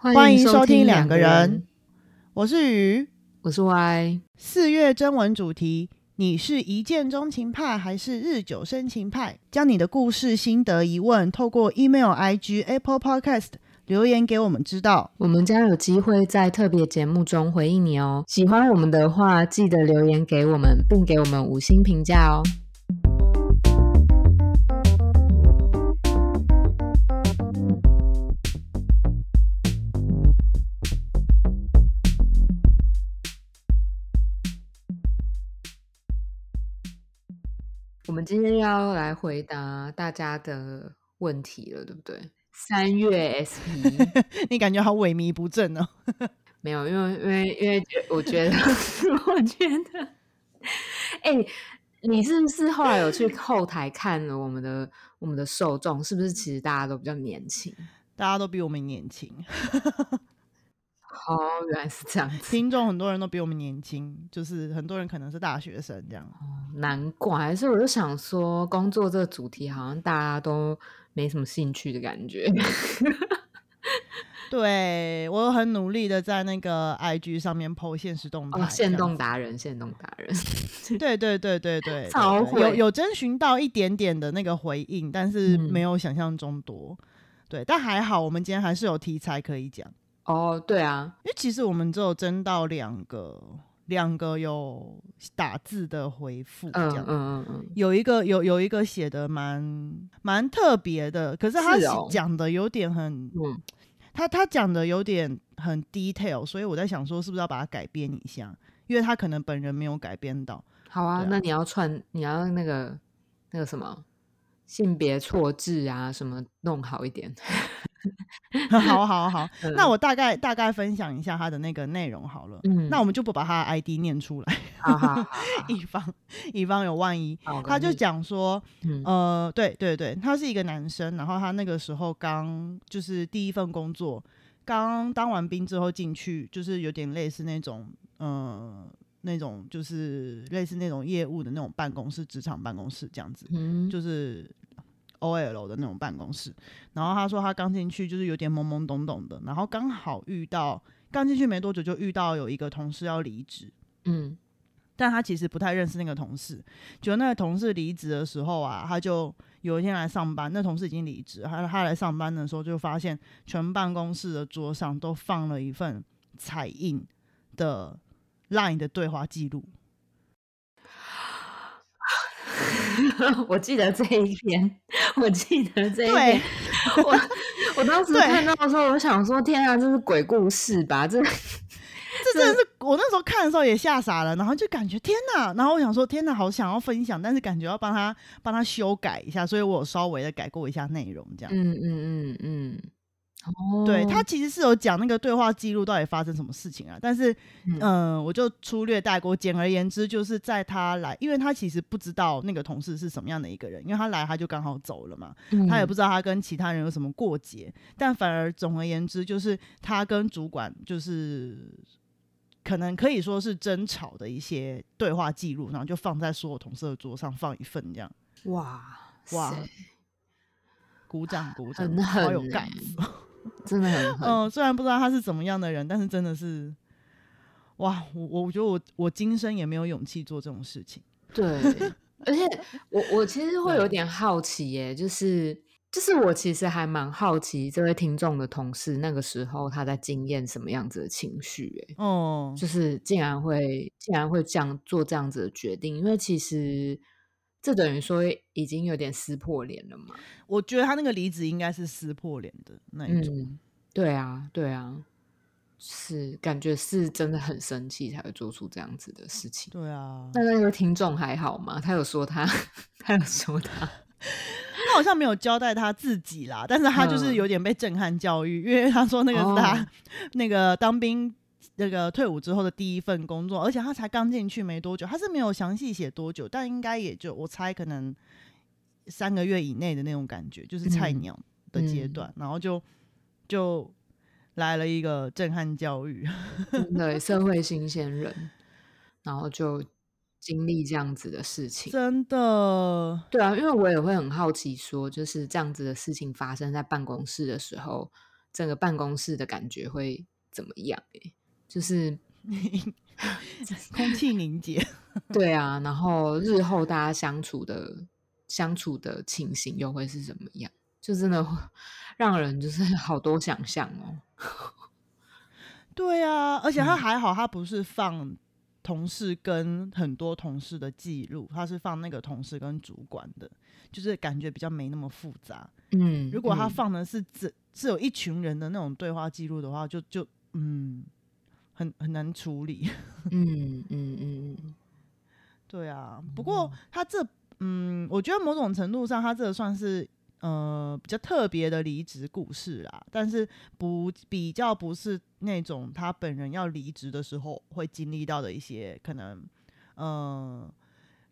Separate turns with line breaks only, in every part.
欢迎收听
两
两个人，，我是鱼。
我是 Y。
四月征文主题：你是一见钟情派还是日久生情派？将你的故事、心得、疑问透过 email、IG、Apple Podcast 留言给我们知道。
我们将有机会在特别节目中回应你哦。喜欢我们的话，记得留言给我们，并给我们五星评价哦。今天要来回答大家的问题了，对不对？三月 SP
你感觉好萎靡不振哦。
没有，因为因为因为我觉得，我觉得，哎、你是不是后来有去后台看了我们的我们的受众？是不是其实大家都比较年轻？
大家都比我们年轻，
哦，原来是这样子，
听众很多人都比我们年轻，就是很多人可能是大学生这样。
难怪。所以我就想说，工作这个主题好像大家都没什么兴趣的感觉。
对我很努力的在那个 IG 上面 PO 现实动态，
哦，限
这样子
动达人，现动达人，
对对对对对 有有征询到一点点的那个回应，但是
嗯
没有想象中多。对，但还好，我们今天还是有题材可以讲，
哦，对啊，
因为其实我们只有征到两个，两个有打字的回复，这
嗯
样。
嗯嗯嗯，
有一个有有一个写的蛮蛮特别的，可是他讲的有点很，
嗯
他他讲的有点很 detail，所以我在想说是不是要把它改编一下，因为他可能本人没有改编到。
好啊，
啊
那你要串，你要那个那个什么性别错字啊，什么弄好一点。
好 好好，那
嗯
我大概大概分享一下他的那个内容好了。
嗯
那我们就不把他的 ID 念出来，
好好好 好
以防以防有万一。他就，讲说，
嗯
呃，对对对，他是一个男生，然后他那个时候刚就是第一份工作，刚当完兵之后进去，就是有点类似那种，呃，那种就是类似那种业务的那种办公室，职场办公室这样子。
嗯，
就是 OL 的那种办公室。然后他说他刚进去就是有点懵懵懂懂的，然后刚好遇到刚进去没多久就遇到有一个同事要离职，
嗯
但他其实不太认识那个同事。就那个同事离职的时候啊，他就有一天来上班，那同事已经离职，他他来上班的时候就发现全办公室的桌上都放了一份彩印的 LINE 的对话记录。
我记得这一篇，我记得这一篇，我我当 时
对
看到的时候，我想说，天啊，这是鬼故事吧？这
这真的是我那时候看的时候也吓傻了，然后就感觉天哪，然后我想说天哪，好想要分享，但是感觉要帮他帮他修改一下，所以我有稍微的改过一下内容，这样。
嗯嗯嗯嗯，哦，
对他其实是有讲那个对话记录到底发生什么事情啊，但是
嗯。
嗯、我就粗略带过。简而言之，就是在他来，因为他其实不知道那个同事是什么样的一个人，因为他来他就刚好走了嘛，他也不知道他跟其他人有什么过节，但反而总而言之，就是他跟主管就是可能可以说是争吵的一些对话记录，然后就放在所有同事的桌上放一份，这样。
哇
哇
塞
鼓掌鼓掌，
很
好有干子。
真的很狠。
嗯，虽然不知道他是怎么样的人，但是真的是，哇，我我觉得我我今生也没有勇气做这种事情。
对，而且我我其实会有点好奇耶，就是就是我其实还蛮好奇这位听众的同事那个时候他在经验什么样子的情绪，哎，
哦、
就是竟然会竟然会这样做这样子的决定，因为其实这等于说已经有点撕破脸了嘛。
我觉得他那个离职应该是撕破脸的那一种。
嗯，对啊，对啊，是感觉是真的很生气才会做出这样子的事情。
对啊，
那那个听众还好吗？他有说他，他有说他，
他好像没有交代他自己啦，但是他就是
嗯
有点被震撼教育，因为他说那个是他、
哦
那个当兵那个退伍之后的第一份工作，而且他才刚进去没多久，他是没有详细写多久，但应该也就我猜可能三个月以内的那种感觉，就是菜
嗯
鸟的阶
嗯
段，然后就就来了一个震撼教育。
真的社会新鲜人，然后就经历这样子的事情。
真的，
对啊，因为我也会很好奇，说就是这样子的事情发生在办公室的时候，整个办公室的感觉会怎么样？哎，就是
空气凝结。
对啊，然后日后大家相处的相处的情形又会是怎么样？就真的让人就是好多想象哦。
对啊，而且他还好，他不是放同事跟很多同事的记录，他是放那个同事跟主管的，就是感觉比较没那么复杂。
嗯，
如果他放的是只是有一群人的那种对话记录的话，就就嗯，很很难处理。
嗯嗯嗯嗯，
对啊。不过他这嗯，我觉得某种程度上，他这算是。呃，比较特别的离职故事啦，但是不比较不是那种他本人要离职的时候会经历到的一些可能，呃，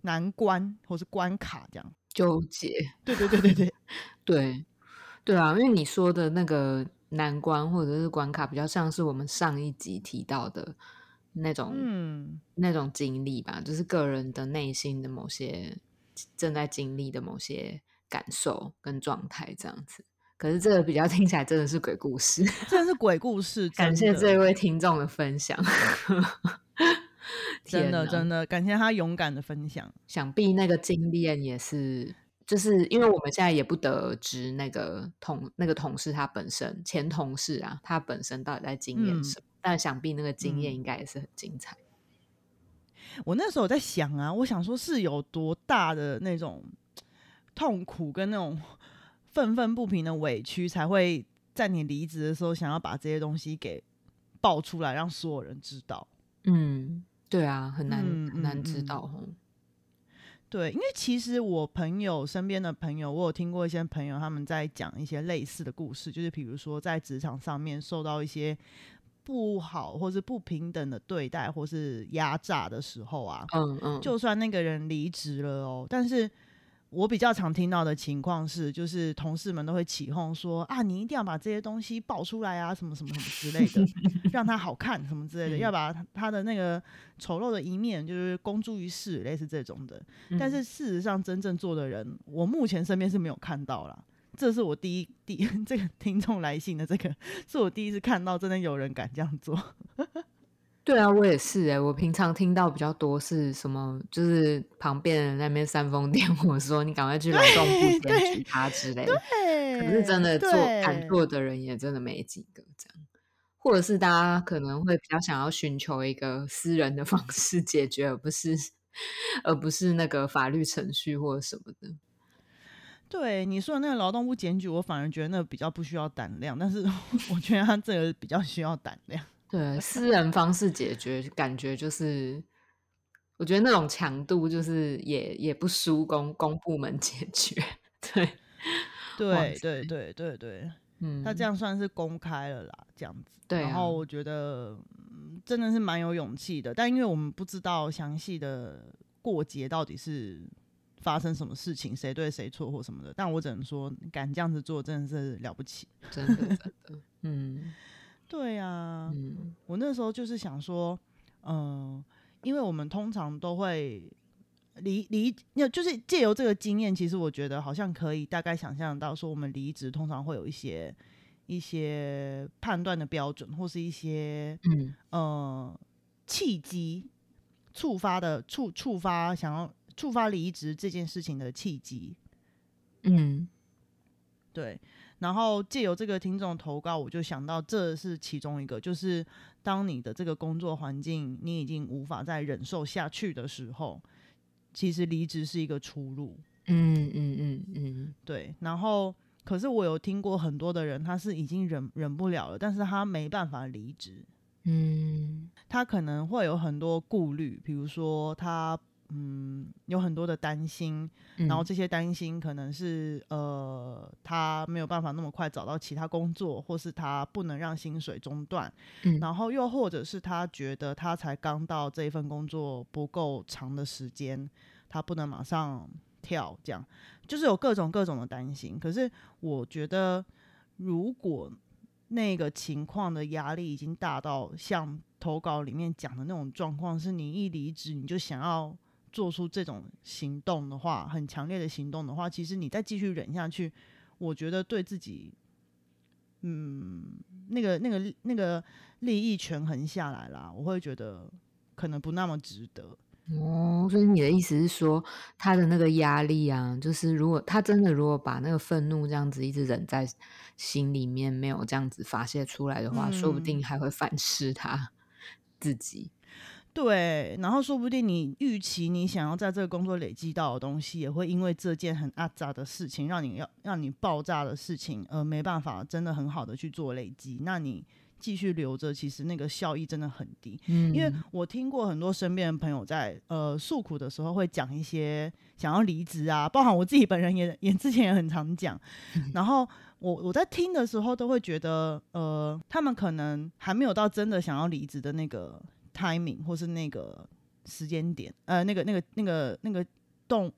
难关或是关卡这样
纠结。
对对对对对
对对啊，因为你说的那个难关或者是关卡，比较像是我们上一集提到的那种，嗯，那种经历吧，就是个人的内心的某些正在经历的某些。感受跟状态这样子，可是这个比较听起来真的是鬼故事，
真的是鬼故事。
感谢这一位听众的分享，
真的真的感谢他勇敢的分享。
想必那个经验也是，就是因为我们现在也不得知那个同那个同事他本身前同事啊，他本身到底在经验什么，但想必那个经验应该也是很精彩。
我那时候在想啊，我想说是有多大的那种。痛苦跟那种 愤愤不平的委屈，才会在你离职的时候想要把这些东西给爆出来，让所有人知道。
嗯，对啊，很难很难知道哦。
对，因为其实我朋友身边的朋友，我有听过一些朋友他们在讲一些类似的故事，就是比如说在职场上面受到一些不好或是不平等的对待或是压榨的时候啊，
嗯嗯，
就算那个人离职了哦，但是。我比较常听到的情况是，就是同事们都会起哄说啊，你一定要把这些东西爆出来啊，什么什么什么之类的，让他好看什么之类的，要把他的那个丑陋的一面就是公诸于世，类似这种的。但是事实上，真正做的人，我目前身边是没有看到了。这是我第一第 这个听众来信的这个，是我第一次看到真的有人敢这样做。
对啊，我也是哎。我平常听到比较多是什么，就是旁边人那边煽风点火，说你赶快去劳动部检举他之类的。可是真的做敢做的人也真的没几个这样，或者是大家可能会比较想要寻求一个私人的方式解决，而不是而不是那个法律程序或者什么的。
对你说的那个劳动部检举，我反而觉得那比较不需要胆量，但是 我觉得他这个比较需要胆量。
对，私人方式解决，感觉就是，我觉得那种强度就是也也不输公公部门解决。对，
对，对，对，对，对，嗯，他这样算是公开了啦，这样子。
对，
然后我觉得真的是蛮有勇气的，但因为我们不知道详细的过节到底是发生什么事情，谁对谁错或什么的，但我只能说，敢这样子做真的是了不起，
真的，真的，嗯。
对呀，我那时候就是想说，嗯，因为我们通常都会离离，那就是借由这个经验，其实我觉得好像可以大概想象到，说我们离职通常会有一些一些判断的标准，或是一些嗯。呃契机触发的触触发想要触发离职这件事情的契机，
嗯，
对。然后借由这个听众投稿，我就想到这是其中一个，就是当你的这个工作环境你已经无法再忍受下去的时候，其实离职是一个出路。
嗯嗯嗯嗯，
对。然后，可是我有听过很多的人，他是已经忍忍不了了，但是他没办法离职。
嗯，
他可能会有很多顾虑，比如说他。嗯，有很多的担心，然后这些担心可能是呃，他没有办法那么快找到其他工作，或是他不能让薪水中断，然后又或者是他觉得他才刚到这一份工作不够长的时间，他不能马上跳，这样就是有各种各种的担心。可是我觉得，如果那个情况的压力已经大到像投稿里面讲的那种状况，是你一离职你就想要。做出这种行动的话，很强烈的行动的话，其实你再继续忍下去，我觉得对自己嗯，那个那个那个利益权衡下来啦，我会觉得可能不那么值得。
哦，所以你的意思是说，他的那个压力啊，就是如果他真的如果把那个愤怒这样子一直忍在心里面，没有这样子发泄出来的话，说不定还会反噬他自己。
对，然后说不定你预期你想要在这个工作累积到的东西，也会因为这件很阿杂的事情，让你要让你爆炸的事情，而没办法真的很好的去做累积。那你。继续留着，其实那个效益真的很低。嗯，因为我听过很多身边的朋友在呃诉苦的时候，会讲一些想要离职啊，包含我自己本人也也之前也很常讲。然后我我在听的时候，都会觉得呃，他们可能还没有到真的想要离职的那个 timing 或是那个时间点，呃，那个那个那个那个动，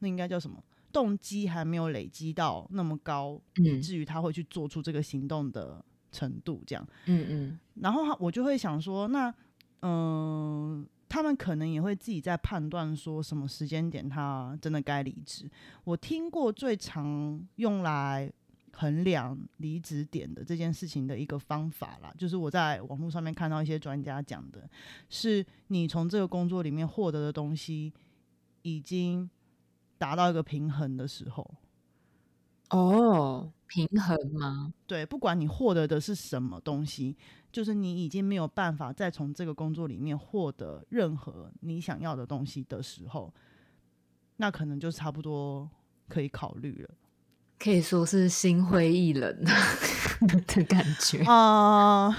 那应该叫什么动机还没有累积到那么高，以至于他会去做出这个行动的。程度这样，嗯嗯，然后我就会想说，那嗯，他们可能也会自己在判断说什么时间点他真的该离职。我听过最常用来衡量离职点的这件事情的一个方法啦，就是我在网络上面看到一些专家讲的，是你从这个工作里面获得的东西已经达到一个平衡的时候。
哦，平衡吗？
对，不管你获得的是什么东西，就是你已经没有办法再从这个工作里面获得任何你想要的东西的时候，那可能就差不多可以考虑了。
可以说是心灰意冷 的感觉啊。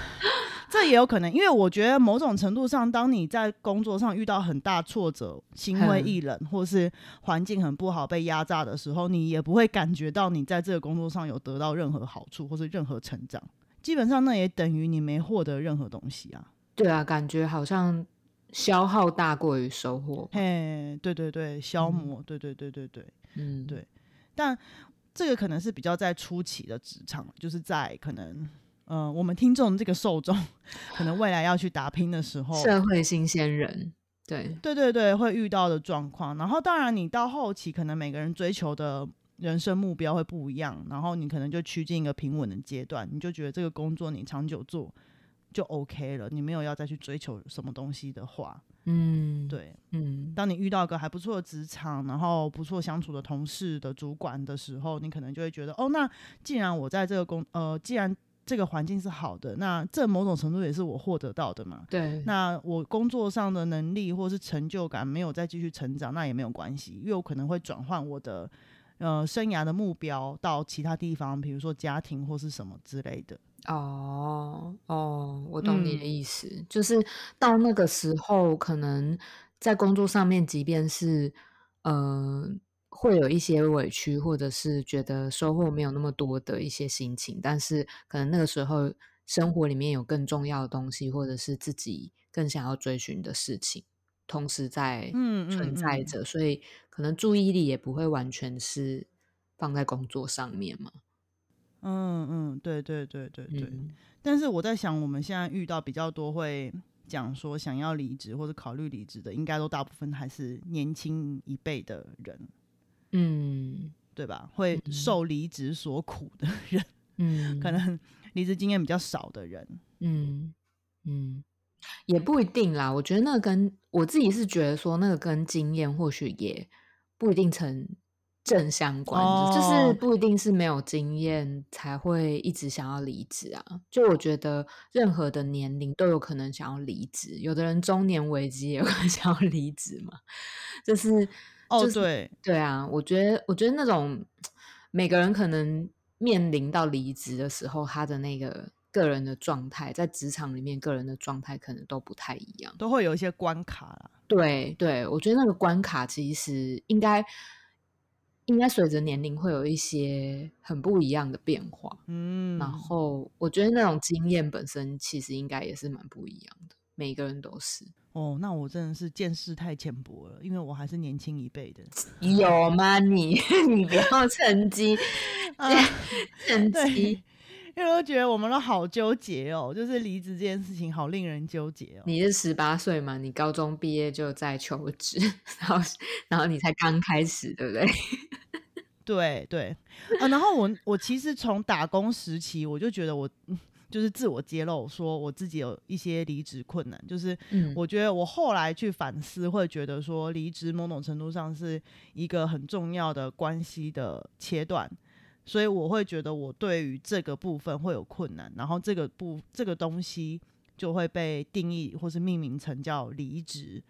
这也有可能，因为我觉得某种程度上，当你在工作上遇到很大挫折、心灰意冷，或是环境很不好、被压榨的时候，你也不会感觉到你在这个工作上有得到任何好处或是任何成长。基本上，那也等于你没获得任何东西啊。
对啊，感觉好像消耗大过于收获。
嘿，对对对，消磨，对对对对对，嗯，对。但这个可能是比较在初期的职场，就是在可能。嗯，我们听众这个受众，可能未来要去打拼的时候，
社会新鲜人，对
对对对，会遇到的状况。然后，当然你到后期，可能每个人追求的人生目标会不一样，然后你可能就趋近一个平稳的阶段，你就觉得这个工作你长久做就 OK 了，你没有要再去追求什么东西的话，嗯，对，嗯，当你遇到一个还不错的职场，然后不错相处的同事的主管的时候，你可能就会觉得，哦，那既然我在这个工，呃，既然这个环境是好的，那这某种程度也是我获得到的嘛。
对，
那我工作上的能力或是成就感没有再继续成长，那也没有关系，因为我可能会转换我的呃生涯的目标到其他地方，比如说家庭或是什么之类的。
哦哦，我懂你的意思，就是到那个时候，可能在工作上面，即便是呃。会有一些委屈，或者是觉得收获没有那么多的一些心情，但是可能那个时候生活里面有更重要的东西，或者是自己更想要追寻的事情，同时在存在着，所以可能注意力也不会完全是放在工作上面嘛。
嗯嗯，对对对对对。但是我在想，我们现在遇到比较多会讲说想要离职或者考虑离职的，应该都大部分还是年轻一辈的人。嗯，对吧？会受离职所苦的人，嗯，可能离职经验比较少的人，嗯
嗯，也不一定啦。我觉得那个跟我自己是觉得说，那个跟经验或许也不一定成正相关，就是不一定是没有经验才会一直想要离职啊。就我觉得任何的年龄都有可能想要离职，有的人中年危机也会 想要离职嘛，就是。
哦，对
对啊，我觉得，我觉得那种每个人可能面临到离职的时候，他的那个个人的状态，在职场里面个人的状态可能都不太一样，
都会有一些关卡啦。
对对，我觉得那个关卡其实应该应该随着年龄会有一些很不一样的变化。嗯，然后我觉得那种经验本身其实应该也是蛮不一样的，每个人都是。
哦，那我真的是见识太浅薄了，因为我还是年轻一辈的。
有吗？你 你不要趁机趁机，
因为我觉得我们都好纠结哦，就是离职这件事情好令人纠结哦。
你是十八岁嘛？你高中毕业就在求职，然后然后你才刚开始，对不对？
对对啊，然后我我其实从打工时期我就觉得我 就是自我揭露，说我自己有一些离职困难，就是我觉得我后来去反思，会觉得说离职某种程度上是一个很重要的关系的切断，所以我会觉得我对于这个部分会有困难，然后这个部这个东西就会被定义或是命名成叫离职。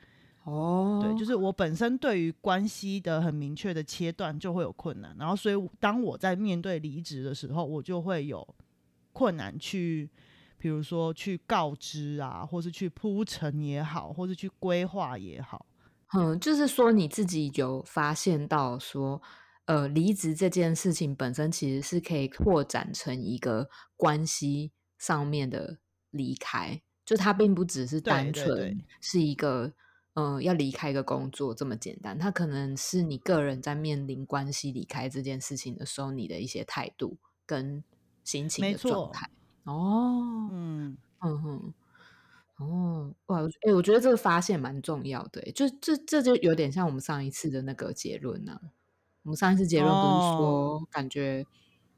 哦，
对，就是我本身对于关系的很明确的切断就会有困难，然后所以当我在面对离职的时候，我就会有困难去，比如说去告知啊，或是去铺陈也好，或是去规划也好。
嗯，就是说你自己有发现到说，呃，离职这件事情本身其实是可以扩展成一个关系上面的离开，就它并不只是单纯是一个。嗯，要离开一个工作这么简单，它可能是你个人在面临关系离开这件事情的时候，你的一些态度跟心情的状态。哦，嗯嗯哼，哦哇，哎，我觉得这个发现蛮重要的，就这这就有点像我们上一次的那个结论呢。我们上一次结论不是说，感觉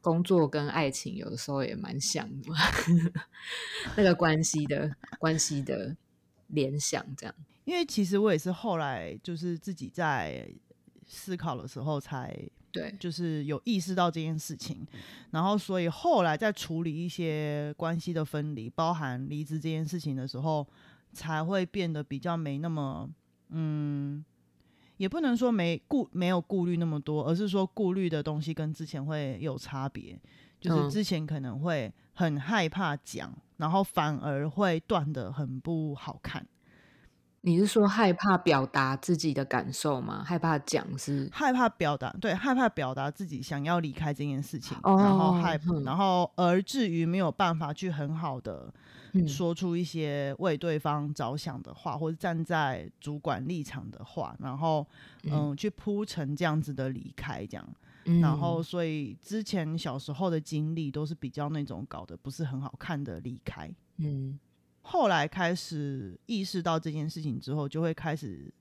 工作跟爱情有的时候也蛮像的，那个关系的关系的联想这样。
因为其实我也是后来就是自己在思考的时候才
对，
就是有意识到这件事情，然后所以后来在处理一些关系的分离，包含离职这件事情的时候，才会变得比较没那么嗯，也不能说没顾没有顾虑那么多，而是说顾虑的东西跟之前会有差别，就是之前可能会很害怕讲，然后反而会断的很不好看。
你是说害怕表达自己的感受吗？害怕讲是
害怕表达，对，害怕表达自己想要离开这件事情，然后害怕，然后而至于没有办法去很好的说出一些为对方着想的话，或者站在主管立场的话，然后嗯，去铺成这样子的离开，这样，然后所以之前小时候的经历都是比较那种搞得不是很好看的离开，嗯。后来开始意识到这件事情之后，就会开始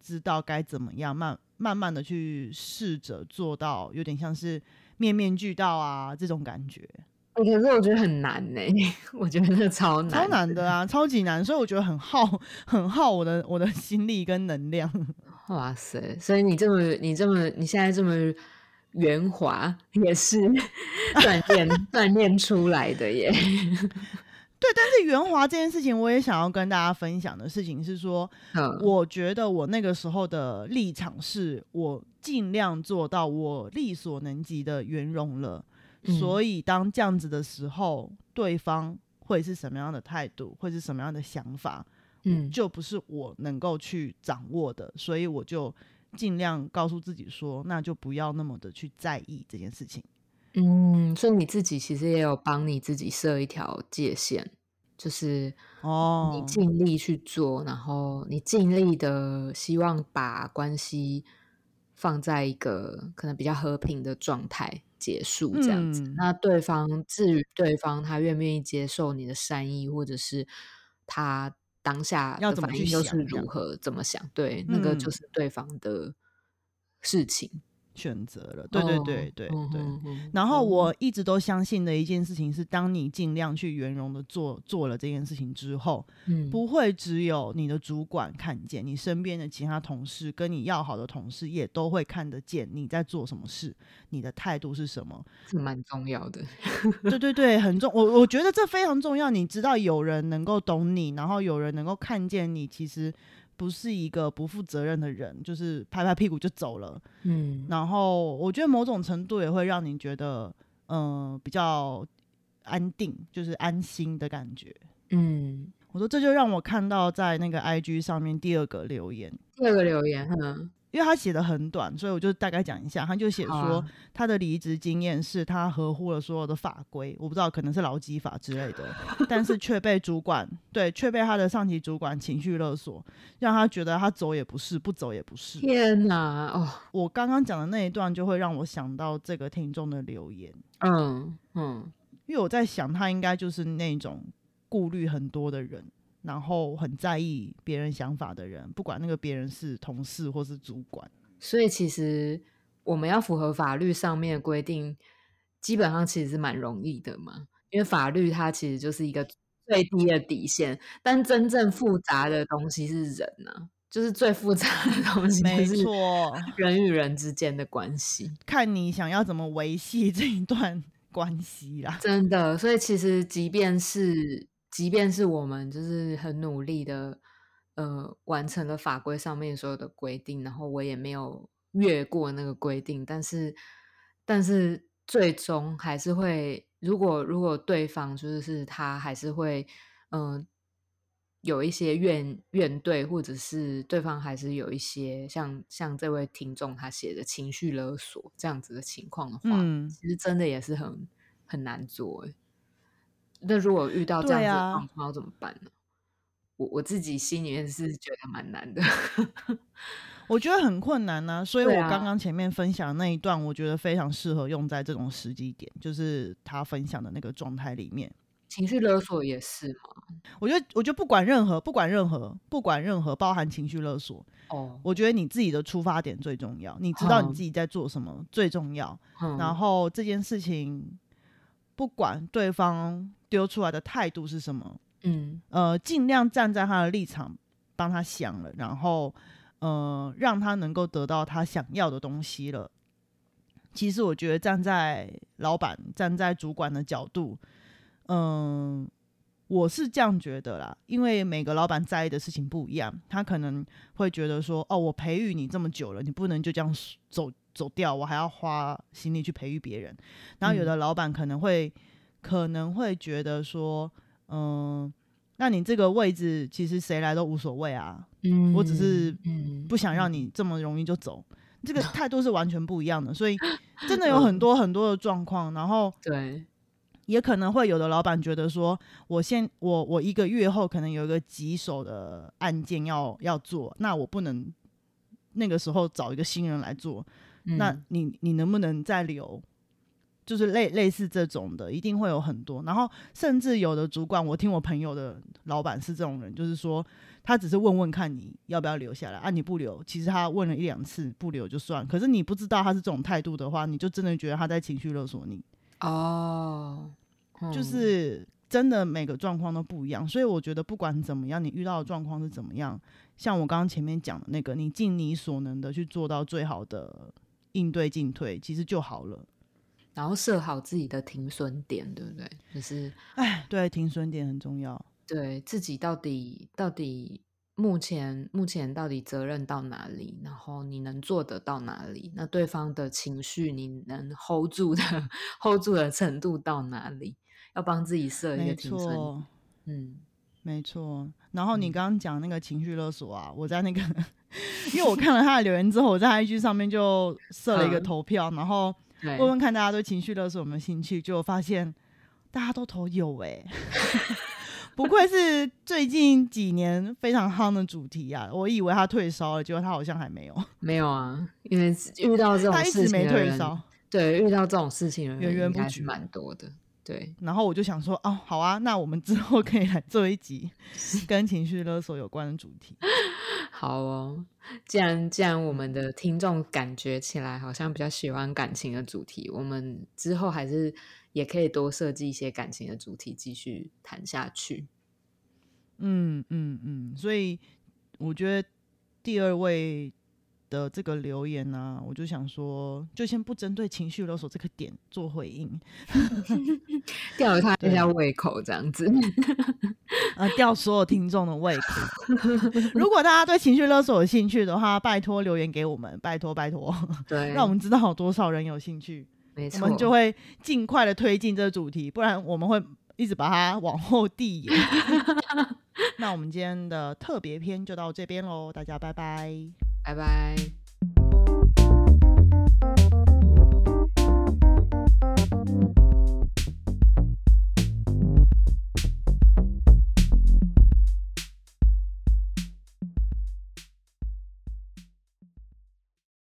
知道该怎么样慢慢慢的去试着做到，有点像是面面俱到啊这种感觉。
可是我觉得很难呢，我觉得超难，
超难的啊，超级难，所以我觉得很耗，很耗我的我的心力跟能量。
哇塞！所以你这么你这么你现在这么圆滑，也是 锻炼锻炼出来的耶。
对，但是圆滑这件事情，我也想要跟大家分享的事情是说，我觉得我那个时候的立场是我尽量做到我力所能及的圆融了，所以当这样子的时候，对方会是什么样的态度，会是什么样的想法，嗯，就不是我能够去掌握的，所以我就尽量告诉自己说，那就不要那么的去在意这件事情。
嗯，所以你自己其实也有帮你自己设一条界限，就是哦，你尽力去做，然后你尽力的希望把关系放在一个可能比较和平的状态结束这样子。那对方至于对方他愿不愿意接受你的善意，或者是他当下的反应又是如何怎么想，对，那个就是对方的事情。
选择了，对对对对对。然后我一直都相信的一件事情是，当你尽量去圆融的做做了这件事情之后，嗯，不会只有你的主管看见，你身边的其他同事跟你要好的同事也都会看得见你在做什么事，你的态度是什么，
是蛮重要的。
对对对，很重，我我觉得这非常重要。你知道有人能够懂你，然后有人能够看见你，其实。不是一个不负责任的人，就是拍拍屁股就走了。嗯，然后我觉得某种程度也会让你觉得，嗯，比较安定，就是安心的感觉。嗯，我说这就让我看到在那个 IG 上面第二个留言，
第二个留言，嗯。
因为他写的很短，所以我就大概讲一下。他就写说，他的离职经验是他合乎了所有的法规，我不知道可能是劳基法之类的，但是却被主管对，却被他的上级主管情绪勒索，让他觉得他走也不是，不走也不是。
天哪！哦，
我刚刚讲的那一段就会让我想到这个听众的留言。嗯嗯，因为我在想，他应该就是那种顾虑很多的人。然后很在意别人想法的人，不管那个别人是同事或是主管。
所以其实我们要符合法律上面的规定，基本上其实是蛮容易的嘛，因为法律它其实就是一个最低的底线，但真正复杂的东西是人呐，就是最复杂的东西，
没错，
人与人之间的关系，
看你想要怎么维系这一段关系啦。
真的，所以其实即便是即便是我们就是很努力的，呃，完成了法规上面所有的规定，然后我也没有。越过那个规定，但是，但是最终还是会，如果如果对方就是他还是会，嗯，有一些怨怨怼，或者是对方还是有一些像像这位听众他写的情绪勒索这样子的情况的话，嗯其实真的也是很很难做。那如果遇到这样子的状况，要怎么办呢？我我自己心里面是觉得蛮难的。
我觉得很困难呢，所以我刚刚前面分享的那一段，我觉得非常适合用在这种时机点，就是他分享的那个状态里面。
情绪勒索也是吗？
我觉得，我觉得不管任何，不管任何，不管任何，包含情绪勒索哦，我觉得你自己的出发点最重要，你知道你自己在做什么最重要。然后这件事情，不管对方丢出来的态度是什么，嗯呃，尽量站在他的立场帮他想了，然后。呃，让他能够得到他想要的东西了。其实我觉得站在老板、站在主管的角度，嗯，我是这样觉得啦。因为每个老板在意的事情不一样，他可能会觉得说：“哦，我培育你这么久了，你不能就这样走走掉，我还要花心力去培育别人。”然后有的老板可能会可能会觉得说：“嗯。”那你这个位置其实谁来都无所谓啊，嗯，我只是不想让你这么容易就走，这个 态度是完全不一样的，所以 真的有很多很多的状况，然后
对，
也可能会有的老板觉得说，我先我我一个月后可能有一个棘手的案件要要做，那我不能那个时候找一个新人来做，那你你能不能再留？就是类类似这种的，一定会有很多。然后甚至有的主管，我听我朋友的老板是这种人，就是说他只是问问看你要不要留下来啊，你不留，其实他问了一两次不留就算。可是你不知道他是这种态度的话，你就真的觉得他在情绪勒索你哦。就是真的每个状况都不一样，所以我觉得不管怎么样，你遇到的状况是怎么样，像我刚刚前面讲的那个，你尽你所能的去做到最好的应对进退，其实就好了。
然后设好自己的停损点，对不对？就是，
哎，对，停损点很重要。
对自己到底到底目前目前到底责任到哪里？然后你能做得到哪里？那对方的情绪你能 hold 住的 hold 住的程度到哪里？要帮自己设一个停损。
嗯，没错。然后你刚刚讲那个情绪勒索啊，我在那个，因为我看了他的留言之后，我在 IG 上面就设了一个投票，然后。问问看大家对情绪勒索有没有兴趣，就发现大家都投有哎，不愧是最近几年非常夯的主题啊！我以为他退烧了，结果他好像还没有。
没有啊，因为遇到这种 事情
没退烧。
对，遇到这种事情源源不绝，蛮多的。对，
然后我就想说，哦，好啊，那我们之后可以来做一集跟情绪勒索有关的主题。
好哦，既然既然我们的听众感觉起来好像比较喜欢感情的主题，我们之后还是也可以多设计一些感情的主题继续谈下去。
嗯嗯嗯，所以我觉得第二位。的这个留言呢，我就想说，就先不针对情绪勒索这个点做回应，
吊他一下胃口这样子，
呃，吊所有听众的胃口。如果大家对情绪勒索有兴趣的话，拜托留言给我们，拜托拜托，
对，
让我们知道有多少人有兴趣，
没错，
我们就会尽快的推进这个主题，不然我们会一直把它往后递延。那我们今天的特别篇就到这边喽，大家拜拜。
拜拜。